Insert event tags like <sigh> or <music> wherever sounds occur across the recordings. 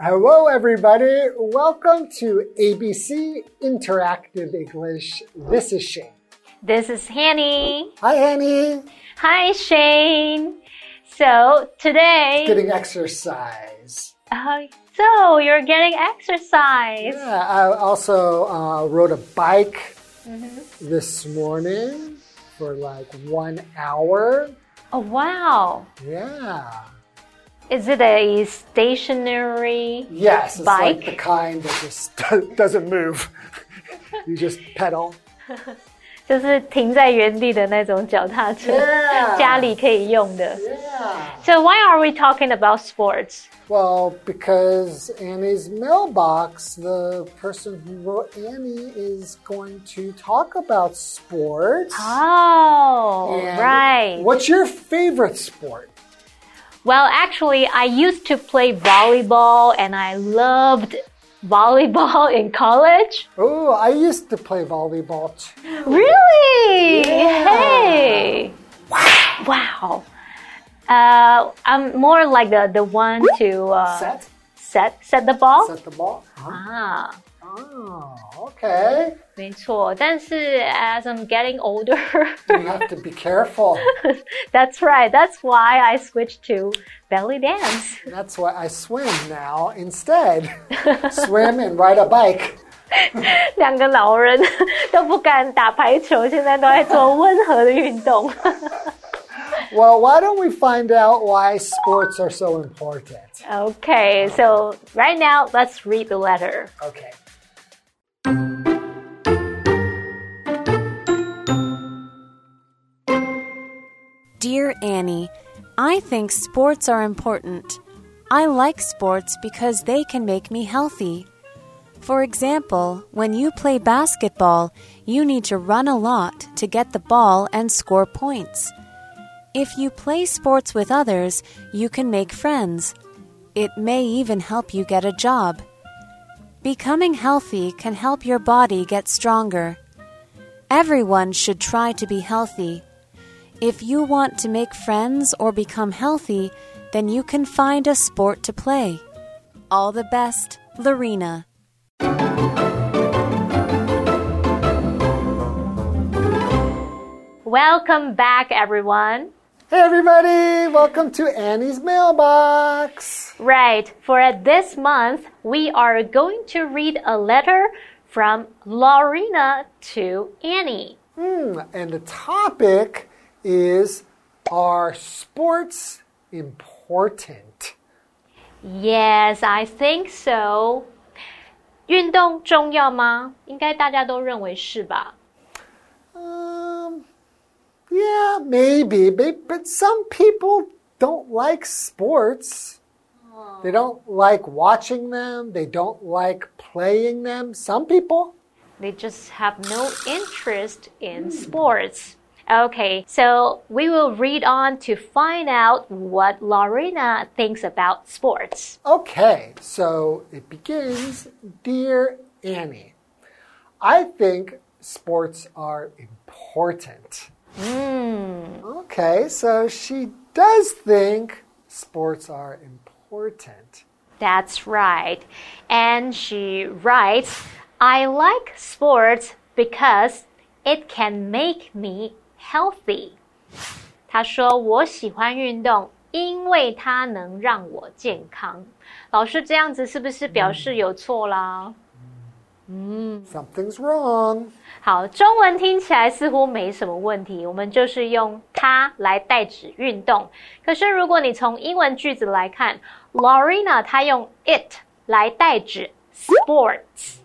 Hello, everybody. Welcome to ABC Interactive English. This is Shane. This is Hanny. Hi, Annie. Hi, Shane. So today, Getting exercise. uh, so you're getting exercise. Yeah, I also uh, rode a bike Mm-hmm. this morning for like one hour. Oh wow! Yeah. Is it a stationary? Yes, it's like Bike? the kind that just <laughs> doesn't move. you just pedal. <laughs> 就是停在原地的那种脚踏车 Yeah. 家里可以用的。 Yeah. So why are we talking about sports? Well, because Annie's mailbox, the person who wrote Annie is going to talk about sports. Oh, And right. What's your favorite sport? Well, actually, I used to play volleyball and I loved volleyball <laughs> in college. Oh, I used to play volleyball too. Really? Yeah. Hey. Wow. Wow. Uh, I'm more like the, the one to uh, Set? set set the ball. Set the ball? Huh? 啊，Oh, okay. 没错。但是 as I'm getting older, You have to be careful. <laughs> that's right. That's why I switched to belly dance. That's why I swim now instead. swim and ride a bike. <laughs> 两个老人都不敢打排球，现在都在做温和的运动。 Well, why <laughs> don't we find out why sports are so important? Okay, so right now let's read the letter. Okay. Dear Annie, I think sports are important. I like sports because they can make me healthy. For example, when you play basketball, you need to run a lot to get the ball and score points. If you play sports with others, you can make friends. It may even help you get a job. Becoming healthy can help your body get stronger. Everyone should try to be healthy. If you want to make friends or become healthy, then you can find a sport to play. All the best, Lorena. Welcome back, everyone. Hey, everybody. Welcome to Annie's mailbox. Right, for this month, we are going to read a letter from Lorena to Annie. Hmm, and the topic is Are sports important? Yes, I think so. 运动重要吗？应该大家都认为是吧？ Um, yeah, maybe, but, but some people don't like sports. They don't like watching them. They don't like playing them. Some people. They just have no interest in sports. Okay, so we will read on to find out what Lorena thinks about sports. Okay, so it begins Dear Annie, I think sports are important. Hmm. Okay, so she does think sports are important. That's right. And she writes, I like sports because it can make me healthy. 他说我喜欢运动，因为它能让我健康。老师这样子是不是表示有错啦？嗯 Something's wrong. 好，中文听起来似乎没什么问题，我们就是用它来代指运动。可是如果你从英文句子来看，Lorena 她用 it 来代指 sports，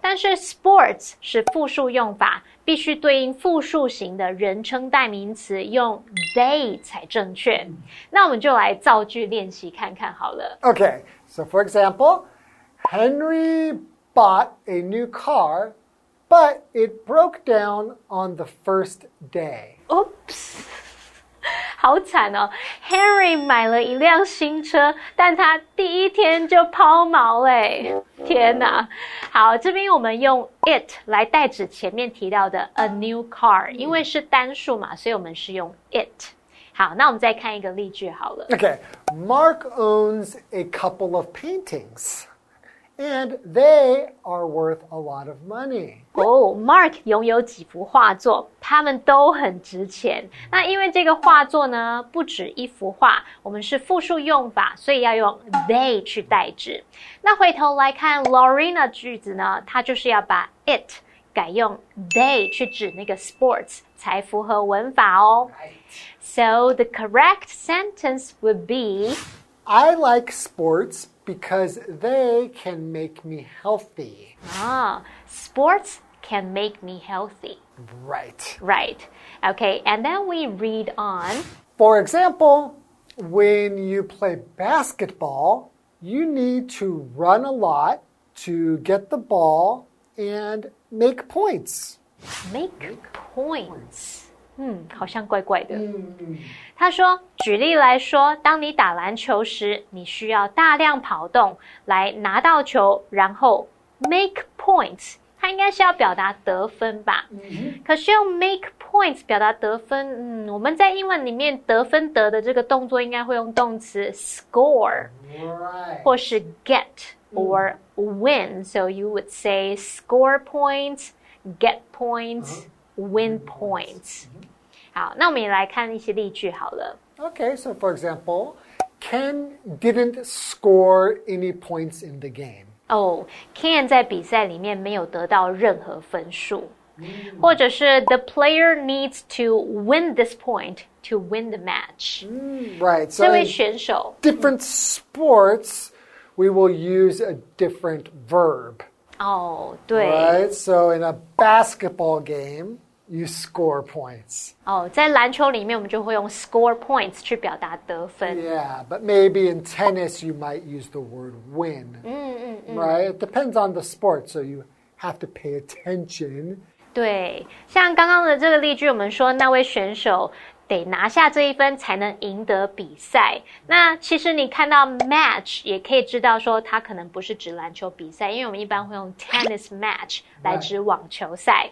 但是 sports 是复数用法，必须对应复数型的人称代名词，用 they 才正确。那我们就来造句练习看看好了。 Okay, so for example, Henry bought a new car, but it broke down on the first day. Oops， 好惨哦！Henry 买了一辆新车，但他第一天就抛锚嘞！天哪！好，这边我们用 it 来代指前面提到的 a new car，因为是单数嘛，所以我们是用 it。好，那我们再看一个例句好了。Okay, Mark owns a couple of paintings, and they are worth a lot of money. 哦、m a r k 拥有几幅画作，它们都很值钱。那因为这个画作呢，不止一幅画，我们是复数用法，所以要用 they 去代指。那回头来看 Lorena 句子呢，它就是要把 it 改用 they 去指那个 sports，才符合文法哦。So the correct sentence would be I like sports because they can make me healthy. ah, sports can make me healthy. Right. Right. Okay, and then we read on. For example, when you play basketball, you need to run a lot to get the ball and make points. Make points. 嗯，好像怪怪的。他说，举例来说，当你打篮球时，你需要大量跑动来拿到球，然后 make points。它应该是要表达得分吧？可是用 make points 表达得分，嗯，我们在英文里面得分得的这个动作应该会用动词 score。或是 get or win. So you would say score points, get points, win points. 好，那我们也来看一些例句好了。 Okay, so for example, Ken didn't score any points in the game. 哦、k e n 在比赛里面没有得到任何分数，或者是 The player needs to win this point to win the match。 Right. 这 So 位 in 选手 different sports, we will use a different verb. 哦，对， Right? So in a basketball game, you score points. 哦，在篮球里面我们就会用 score points 去表达得分。 Yeah, but maybe in tennis you might use the word win. Right? It depends on the sport, so you have to pay attention. 对，像刚刚的这个例句，我们说那位选手 得拿下这一分才能赢得比赛。那其实你看到 match 也可以知道说，它可能不是指篮球比赛，因为我们一般会用 tennis match 来指网球赛。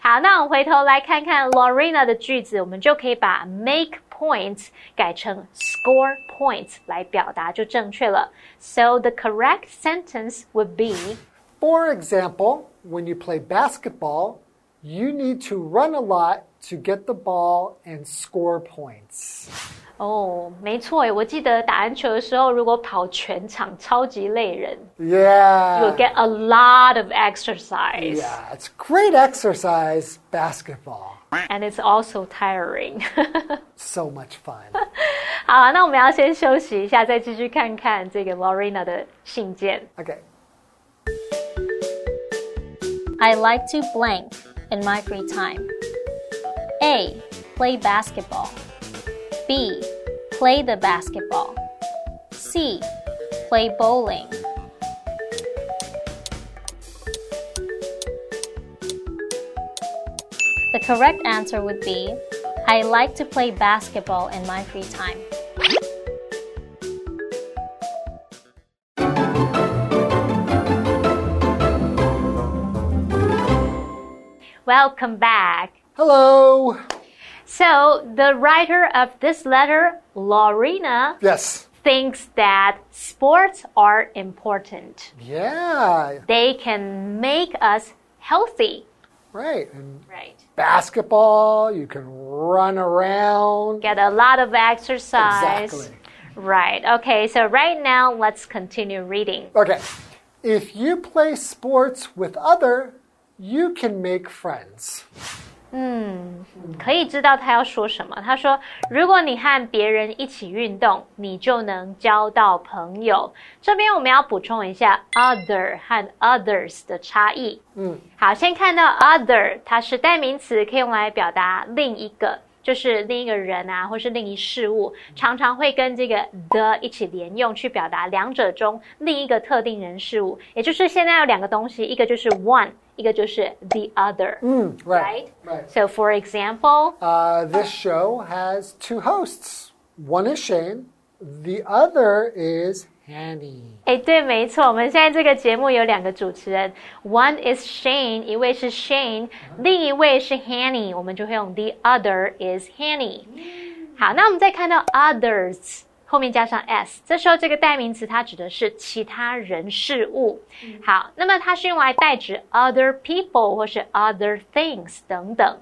好，那我们回头来看看 Lorena 的句子，我们就可以把 make points 改成 score points 来表达就正确了。So the correct sentence would be For example, when you play basketball, you need to run a lot to get the ball and score points. 哦，没错耶，我记得打篮球的时候，如果跑全场，超级累人。You Yeah. get a lot of exercise, Yeah, it's great exercise, basketball. and it's also tiring. <laughs> So much fun. <laughs> 好，那我们要先休息一下，再继续看看这个 Lorena 的信件。 Okay. I like to blank in my free time. A. Play basketball. B. Play the basketball. C. Play bowling. The correct answer would be I like to play basketball in my free time. Welcome back. Hello. So the writer of this letter, Lorena, Yes. thinks that sports are important. Yeah. They can make us healthy. Right. And Right. basketball, you can run around. Get a lot of exercise. Exactly. Right. Okay, so right now let's continue reading. Okay. If you play sports with other, you can make friends. 可以知道他要说什么。他说：“如果你和别人一起运动，你就能交到朋友。”这边我们要补充一下 other 和 others 的差异。嗯，好，先看到 other，它是代名词，可以用来表达另一个。就是另一个人啊，或是另一事物，常常会跟这个 the 一起连用，去表达两者中另一个特定人事物。也就是现在有两个东西，一个就是 one，一个就是 the other。 Mm, right. Right. So, for example, Uh, this show has two hosts. One is Shane, the other is Hanny. 哎，对，没错，我们现在这个节目有两个主持人，one is Shane，一位是 Shane，另一位是 Hanny，我们就会用 the other is Hanny。 好，那我们再看到 others 后面加上 s，这时候这个代名词它指的是其他人事物。好，那么它是用来代指 other people 或是 other things 等等。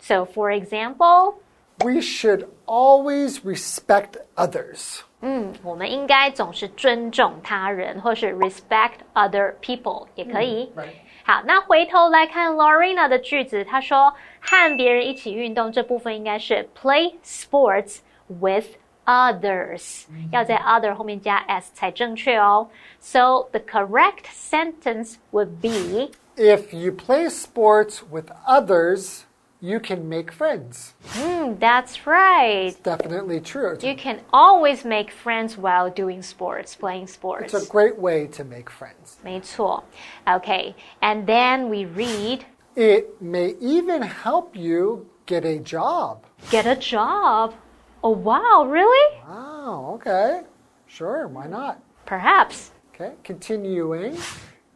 So for example. We should always respect others. 嗯，我们应该总是尊重他人，或是 respect other people 也可以。Right. 好，那回头来看 Lorena 的句子，她说和别人一起运动这部分应该是 play sports with others，、要在 other 后面加 s 才正确哦。So the correct sentence would be If you play sports with others, you can make friends. Hmm, that's right. Definitely true. You can always make friends while doing sports, playing sports. It's a great way to make friends. 没错。Okay, and then we read It may even help you get a job. get a job. Oh wow, really? Wow, okay. Sure, why not? Perhaps. Okay, continuing.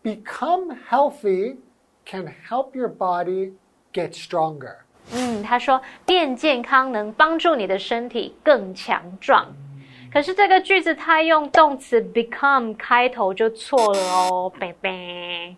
Become healthy can help your body get stronger. 嗯，他说变健康能帮助你的身体更强壮。可是这个句子它用动词 become 开头就错了哦，贝贝。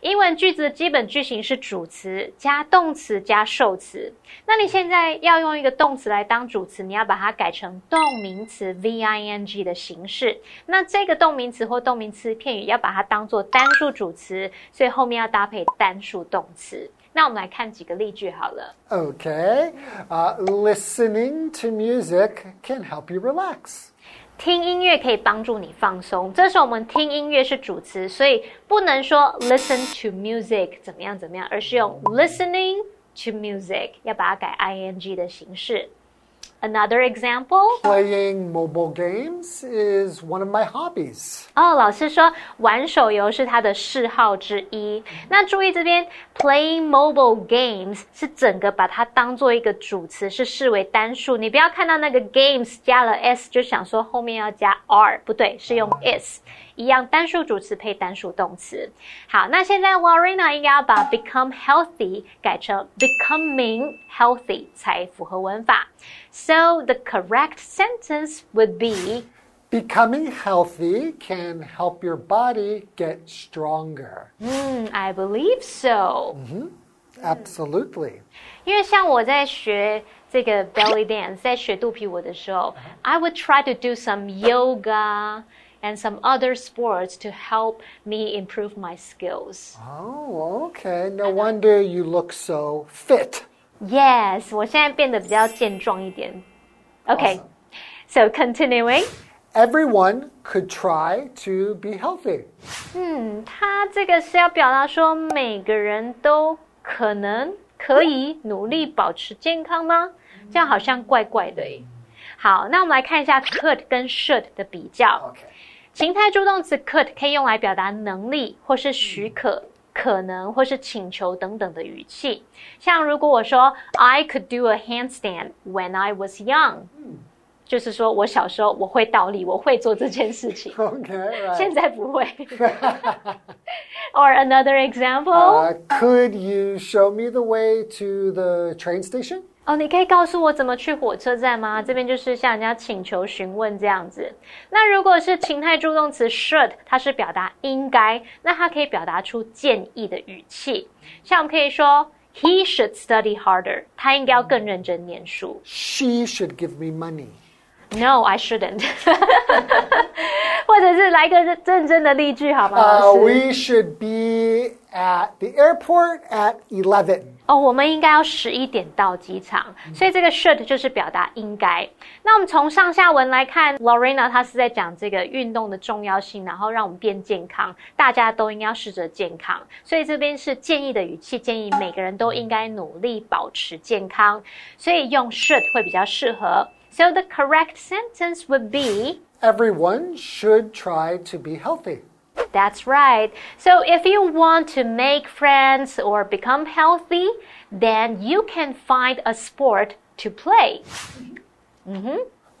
英文句子的基本句型是主词加动词加受词。那你现在要用一个动词来当主词，你要把它改成动名词 v i n g 的形式。那这个动名词或动名词片语要把它当做单数主词，所以后面要搭配单数动词。那我们来看几个例句好了。Okay, listening to music can help you relax. 听音乐可以帮助你放松。这时候我们听音乐是主词，所以不能说 listen to music 怎么样怎么样，而是用 listening to music，要把它改 ing 的形式。Another example，Playing mobile games is one of my hobbies. 哦，老师说玩手游是他的嗜好之一。那注意这边 playing mobile games 是整个把它当做一个主词，是视为单数。你不要看到那个 games 加了 s 就想说后面要加 r，不对，是用 is。一样单数主词配单数动词。好，那现在 Lorena 应该要把 become healthy 改成 becoming healthy 才符合文法。So the correct sentence would be. Becoming healthy can help your body get stronger. Hmm, I believe so. Mm -hmm. Absolutely. 因为像我在学这个 belly dance，在学肚皮舞的时候，I would try to do some yoga and some other sports to help me improve my skills. Oh, okay. No wonder you look so fit. Yes，我现在变得比较健壮一点。Okay, so continuing. Everyone could try to be healthy. 嗯，他这个是要表达说每个人都可能可以努力保持健康吗？这样好像怪怪的诶。好，那我们来看一下 could 跟 should 的比较。 Okay. 情态助动词 could 可以用来表达能力或是许可、可能或是请求等等的语气。像如果我说 I could do a handstand when I was young，就是说我小时候我会倒立，我会做这件事情。 Okay, <laughs> 现 right. 在不会。Or <laughs> another example，、 Uh, could you show me the way to the train station? 哦，你可以告诉我怎么去火车站吗？这边就是向人家请求询问这样子。那如果是情态助动词 should，它是表达应该，那它可以表达出建议的语气。像我们可以说 He should study harder，他应该要更认真念书。She should give me money. No, I shouldn't。<laughs> 或者是来个认认真的例句好吗？Uh, we should be at the airport at 11. 哦，我们应该要十一点到机场，所以这个 should 就是表达应该。那我们从上下文来看，Lorena 她是在讲这个运动的重要性，然后让我们变健康，大家都应该要试着健康。所以这边是建议的语气，建议每个人都应该努力保持健康，所以用 should 会比较适合。So the correct sentence would be. Everyone should try to be healthy. That's right. So if you want to make friends or become healthy, then you can find a sport to play.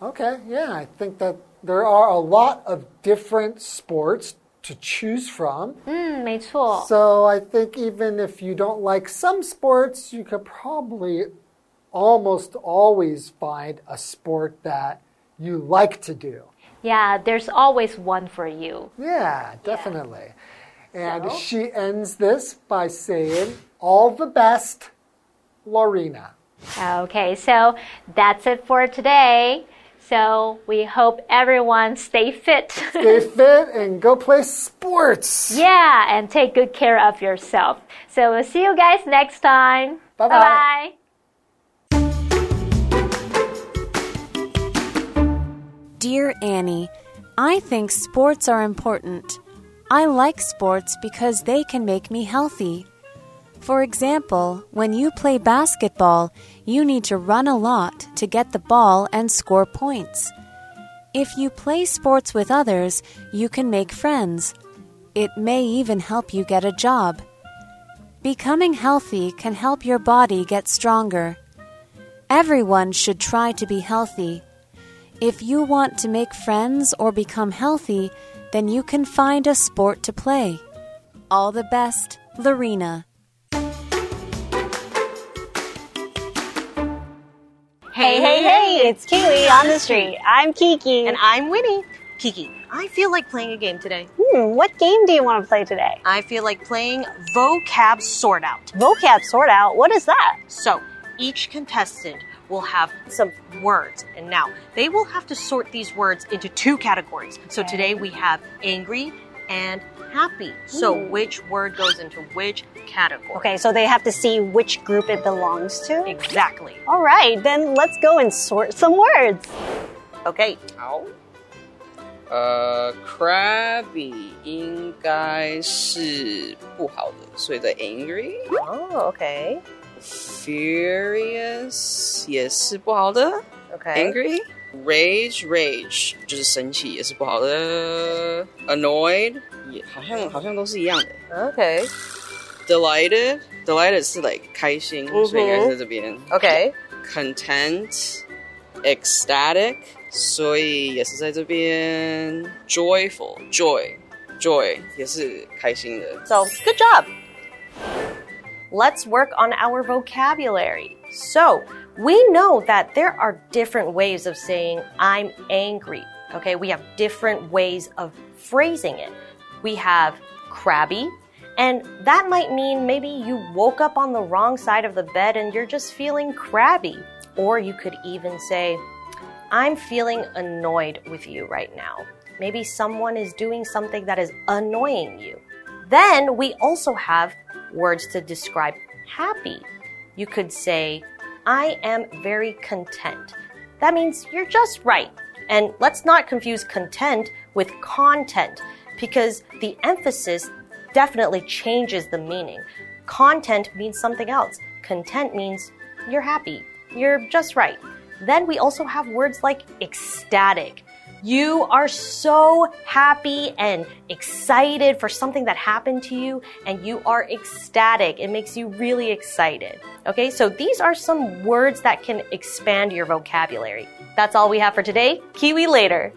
Okay, yeah, I think that there are a lot of different sports to choose from. 嗯，没错。 So I think even if you don't like some sports, you could probably almost always find a sport that you like to do. Yeah, there's always one for you. Yeah, definitely. And So? she ends this by saying, All the best, Lorena. Okay, so that's it for today. So we hope everyone stay fit. Stay <laughs> fit and go play sports. yeah, and take good care of yourself. So we'll see you guys next time. Bye-bye. Bye-bye. Dear Annie, I think sports are important. I like sports because they can make me healthy. For example, when you play basketball, you need to run a lot to get the ball and score points. If you play sports with others, you can make friends. It may even help you get a job. Becoming healthy can help your body get stronger. Everyone should try to be healthy. If you want to make friends or become healthy, then you can find a sport to play. All the best, Lorena. Hey, hey, hey, it's Kiwi on the street. I'm Kiki. And I'm Winnie. Kiki, I feel like playing a game today. Hmm, what game do you want to play today? I feel like playing vocab sort out. Vocab sort out. What is that? So, each contestant will have some words, and now they will have to sort these words into two categories. So, today we have angry and happy. So, which word goes into which category? Okay, so they have to see which group it belongs to. Exactly. All right, then let's go and sort some words. Okay. 好，呃，crabby 应该是不好的，所以的 angry。 Oh, okay. Furious 也是不好的 Okay.，angry。Rage rage 就是生气，也是不好的。Annoyed 也好像好像都是一样的。 Okay. Delighted delighted 是 like 开心，嗯哼所以应该是在这边。 Okay. content, ecstatic，所以也是在这边 joyful joy joy 也是开心的。 So, good job. Let's work on our vocabulary. So, we know that there are different ways of saying I'm angry. Okay, we have different ways of phrasing it. We have crabby, and that might mean maybe you woke up on the wrong side of the bed and you're just feeling crabby. Or you could even say, I'm feeling annoyed with you right now. Maybe someone is doing something that is annoying you. Then we also have words to describe happy. You could say, I am very content. That means you're just right. And let's not confuse content with content because the emphasis definitely changes the meaning. Content means something else. Content means you're happy. You're just right. Then we also have words like ecstatic. You are so happy and excited for something that happened to you, and you are ecstatic. It makes you really excited. Okay, so these are some words that can expand your vocabulary. That's all we have for today. Kiwi later.